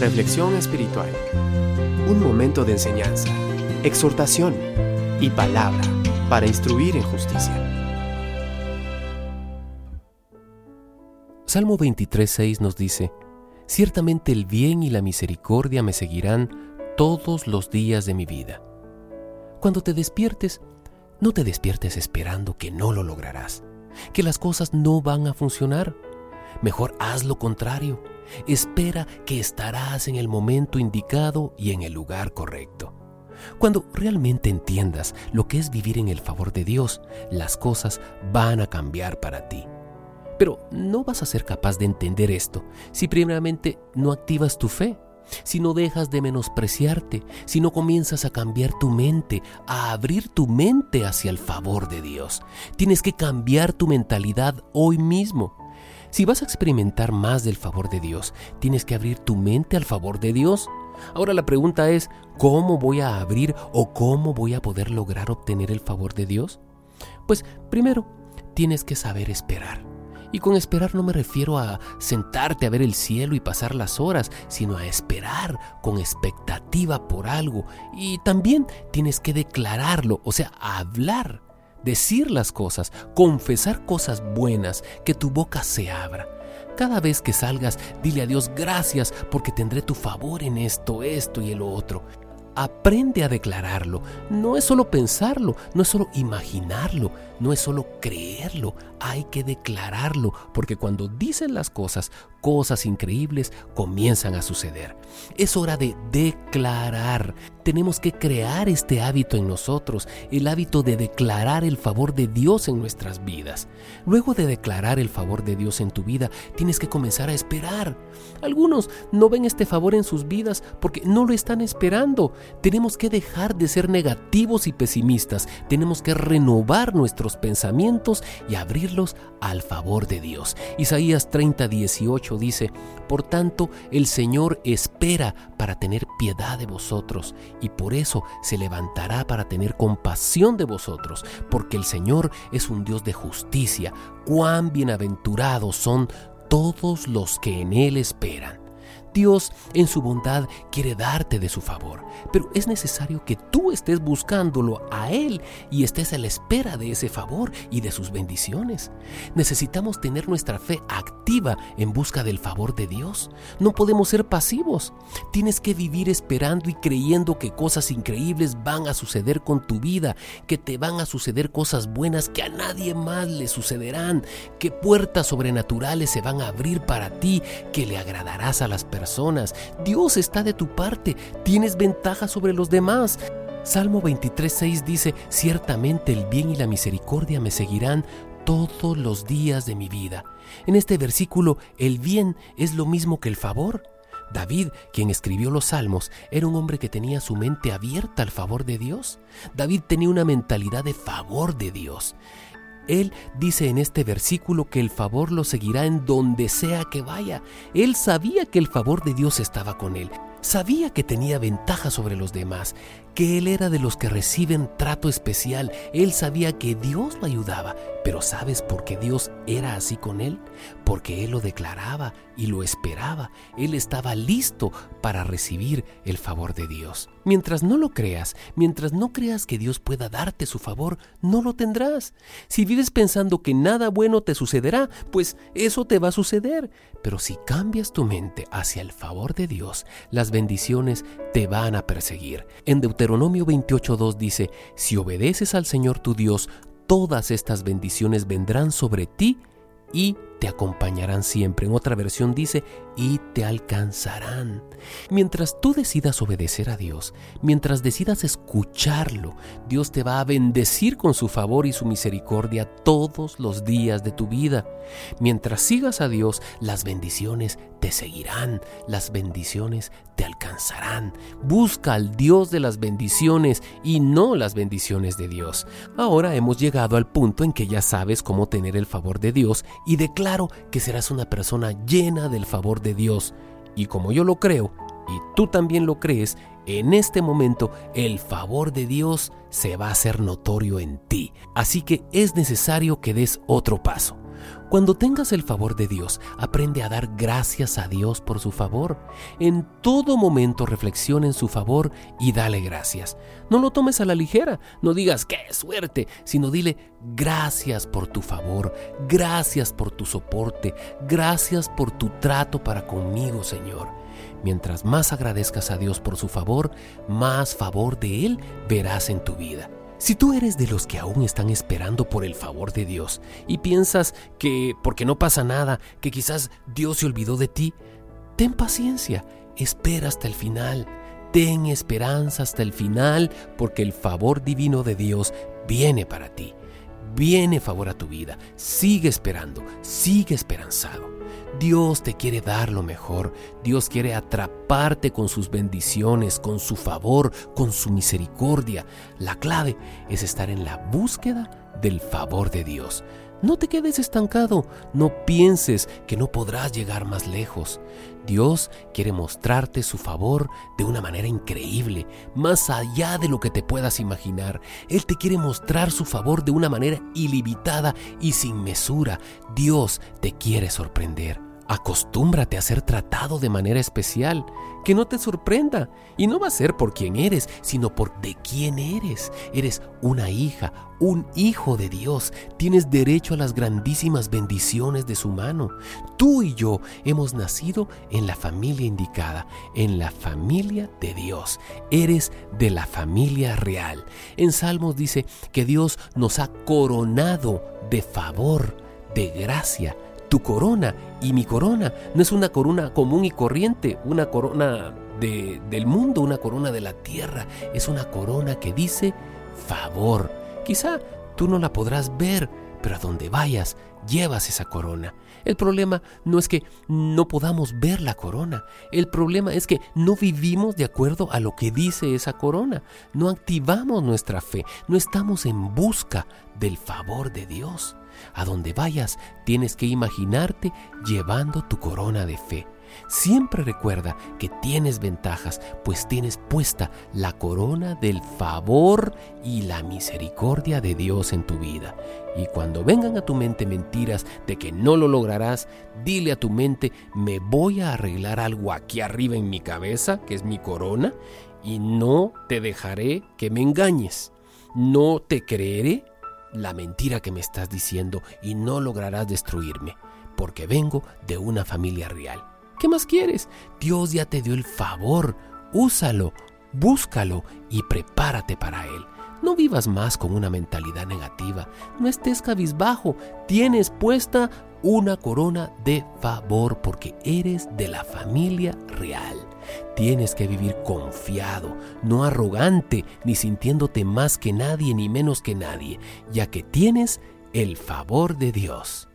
Reflexión espiritual. Un momento de enseñanza, exhortación y palabra para instruir en justicia. Salmo 23.6 nos dice, Ciertamente el bien y la misericordia me seguirán todos los días de mi vida. Cuando te despiertes, no te despiertes esperando que no lo lograrás, que las cosas no van a funcionar. Mejor haz lo contrario. Espera que estarás en el momento indicado y en el lugar correcto. Cuando realmente entiendas lo que es vivir en el favor de Dios, las cosas van a cambiar para ti. Pero no vas a ser capaz de entender esto si primeramente no activas tu fe si no dejas de menospreciarte, si no comienzas a cambiar tu mente, a abrir tu mente hacia el favor de Dios. Tienes que cambiar tu mentalidad hoy mismo. Si vas a experimentar más del favor de Dios, tienes que abrir tu mente al favor de Dios. Ahora la pregunta es, ¿cómo voy a abrir o cómo voy a poder lograr obtener el favor de Dios? Pues primero, tienes que saber esperar. Y con esperar no me refiero a sentarte a ver el cielo y pasar las horas, sino a esperar con expectativa por algo. Y también tienes que declararlo, o sea, hablar, decir las cosas, confesar cosas buenas, que tu boca se abra. Cada vez que salgas, dile a Dios gracias porque tendré tu favor en esto, esto y el otro. Aprende a declararlo. No es solo pensarlo, no es solo imaginarlo, no es solo creerlo, hay que declararlo, porque cuando dicen las cosas, cosas increíbles comienzan a suceder. Es hora de declarar. Tenemos que crear este hábito en nosotros, el hábito de declarar el favor de Dios en nuestras vidas. Luego de declarar el favor de Dios en tu vida, tienes que comenzar a esperar. Algunos no ven este favor en sus vidas porque no lo están esperando. Tenemos que dejar de ser negativos y pesimistas. Tenemos que renovar nuestro pensamientos y abrirlos al favor de Dios. Isaías 30, 18 dice, Por tanto, el Señor espera para tener piedad de vosotros, y por eso se levantará para tener compasión de vosotros, porque el Señor es un Dios de justicia. Cuán bienaventurados son todos los que en Él esperan. Dios en su bondad quiere darte de su favor, pero es necesario que tú estés buscándolo a Él y estés a la espera de ese favor y de sus bendiciones. Necesitamos tener nuestra fe activa en busca del favor de Dios. No podemos ser pasivos. Tienes que vivir esperando y creyendo que cosas increíbles van a suceder con tu vida, que te van a suceder cosas buenas que a nadie más le sucederán, que puertas sobrenaturales se van a abrir para ti, que le agradarás a las personas personas. Dios está de tu parte. Tienes ventaja sobre los demás. Salmo 23.6 dice, ciertamente el bien y la misericordia me seguirán todos los días de mi vida. En este versículo, el bien es lo mismo que el favor. David, quien escribió los salmos, era un hombre que tenía su mente abierta al favor de Dios. David tenía una mentalidad de favor de Dios. Él dice en este versículo que el favor lo seguirá en donde sea que vaya. Él sabía que el favor de Dios estaba con él. Sabía que tenía ventaja sobre los demás, que él era de los que reciben trato especial. Él sabía que Dios lo ayudaba, pero ¿sabes por qué Dios era así con él? Porque él lo declaraba y lo esperaba. Él estaba listo para recibir el favor de Dios. Mientras no lo creas, mientras no creas que Dios pueda darte su favor, no lo tendrás. Si vives pensando que nada bueno te sucederá, pues eso te va a suceder. Pero si cambias tu mente hacia el favor de Dios, las bendiciones te van a perseguir. En Deuteronomio 28.2 dice, si obedeces al Señor tu Dios, todas estas bendiciones vendrán sobre ti y te acompañarán siempre. En otra versión dice, y te alcanzarán. Mientras tú decidas obedecer a Dios, mientras decidas escucharlo, Dios te va a bendecir con su favor y su misericordia todos los días de tu vida. Mientras sigas a Dios, las bendiciones te seguirán, las bendiciones te alcanzarán. Busca al Dios de las bendiciones y no las bendiciones de Dios. Ahora hemos llegado al punto en que ya sabes cómo tener el favor de Dios y declaro que serás una persona llena del favor de Dios. Y como yo lo creo, y tú también lo crees, en este momento el favor de Dios se va a hacer notorio en ti. Así que es necesario que des otro paso. Cuando tengas el favor de Dios, aprende a dar gracias a Dios por su favor. En todo momento reflexiona en su favor y dale gracias. No lo tomes a la ligera, no digas qué suerte, sino dile gracias por tu favor, gracias por tu soporte, gracias por tu trato para conmigo, Señor. Mientras más agradezcas a Dios por su favor, más favor de Él verás en tu vida. Si tú eres de los que aún están esperando por el favor de Dios y piensas que porque no pasa nada, que quizás Dios se olvidó de ti, ten paciencia, espera hasta el final, ten esperanza hasta el final porque el favor divino de Dios viene para ti, viene favor a tu vida, sigue esperando, sigue esperanzado. Dios te quiere dar lo mejor. Dios quiere atraparte con sus bendiciones, con su favor, con su misericordia. La clave es estar en la búsqueda del favor de Dios. No te quedes estancado, no pienses que no podrás llegar más lejos. Dios quiere mostrarte su favor de una manera increíble, más allá de lo que te puedas imaginar. Él te quiere mostrar su favor de una manera ilimitada y sin mesura. Dios te quiere sorprender. Acostúmbrate a ser tratado de manera especial, que no te sorprenda. Y no va a ser por quién eres, sino por de quién eres. Eres una hija, un hijo de Dios. Tienes derecho a las grandísimas bendiciones de su mano. Tú y yo hemos nacido en la familia indicada, en la familia de Dios. Eres de la familia real. En Salmos dice que Dios nos ha coronado de favor, de gracia tu corona y mi corona no es una corona común y corriente, una corona de, del mundo, una corona de la tierra. Es una corona que dice favor. Quizá tú no la podrás ver, pero a donde vayas llevas esa corona. El problema no es que no podamos ver la corona, el problema es que no vivimos de acuerdo a lo que dice esa corona, no activamos nuestra fe, no estamos en busca del favor de Dios. A donde vayas, tienes que imaginarte llevando tu corona de fe. Siempre recuerda que tienes ventajas, pues tienes puesta la corona del favor y la misericordia de Dios en tu vida. Y cuando vengan a tu mente mentiras de que no lo lograrás, dile a tu mente, me voy a arreglar algo aquí arriba en mi cabeza, que es mi corona, y no te dejaré que me engañes. No te creeré la mentira que me estás diciendo y no lograrás destruirme, porque vengo de una familia real. ¿Qué más quieres? Dios ya te dio el favor. Úsalo, búscalo y prepárate para él. No vivas más con una mentalidad negativa. No estés cabizbajo. Tienes puesta una corona de favor porque eres de la familia real. Tienes que vivir confiado, no arrogante, ni sintiéndote más que nadie ni menos que nadie, ya que tienes el favor de Dios.